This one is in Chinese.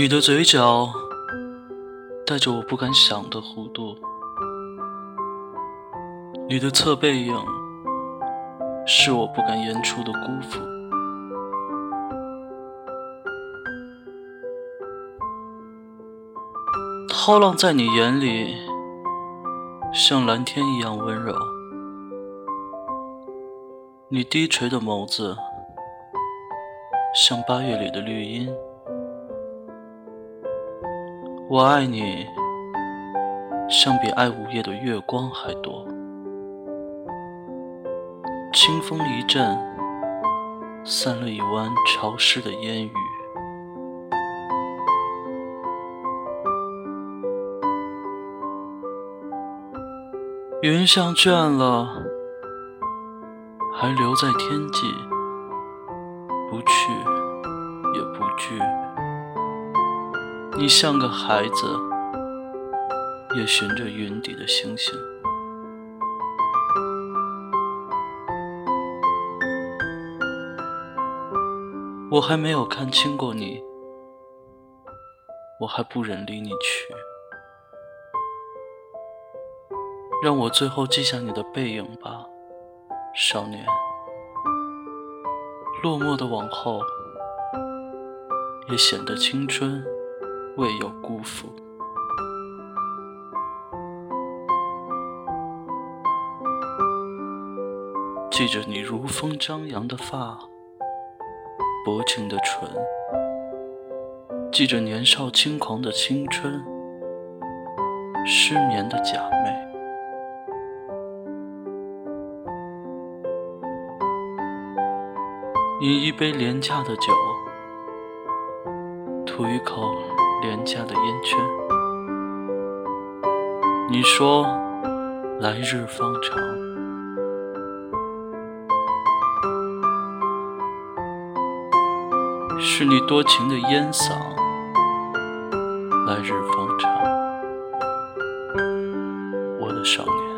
你的嘴角带着我不敢想的弧度，你的侧背影是我不敢言出的辜负。涛浪在你眼里像蓝天一样温柔，你低垂的眸子像八月里的绿荫。我爱你，像比爱午夜的月光还多。清风一阵，散了一湾潮湿的烟雨。云像倦了，还留在天际，不去也不惧。你像个孩子，也寻着云底的星星。我还没有看清过你，我还不忍离你去。让我最后记下你的背影吧，少年。落寞的往后，也显得青春未有辜负。记着你如风张扬的发，薄情的唇，记着年少轻狂的青春，失眠的假寐。饮一杯廉价的酒，吐一口廉价的烟圈。你说来日方长，是你多情的烟嗓。来日方长，我的少年。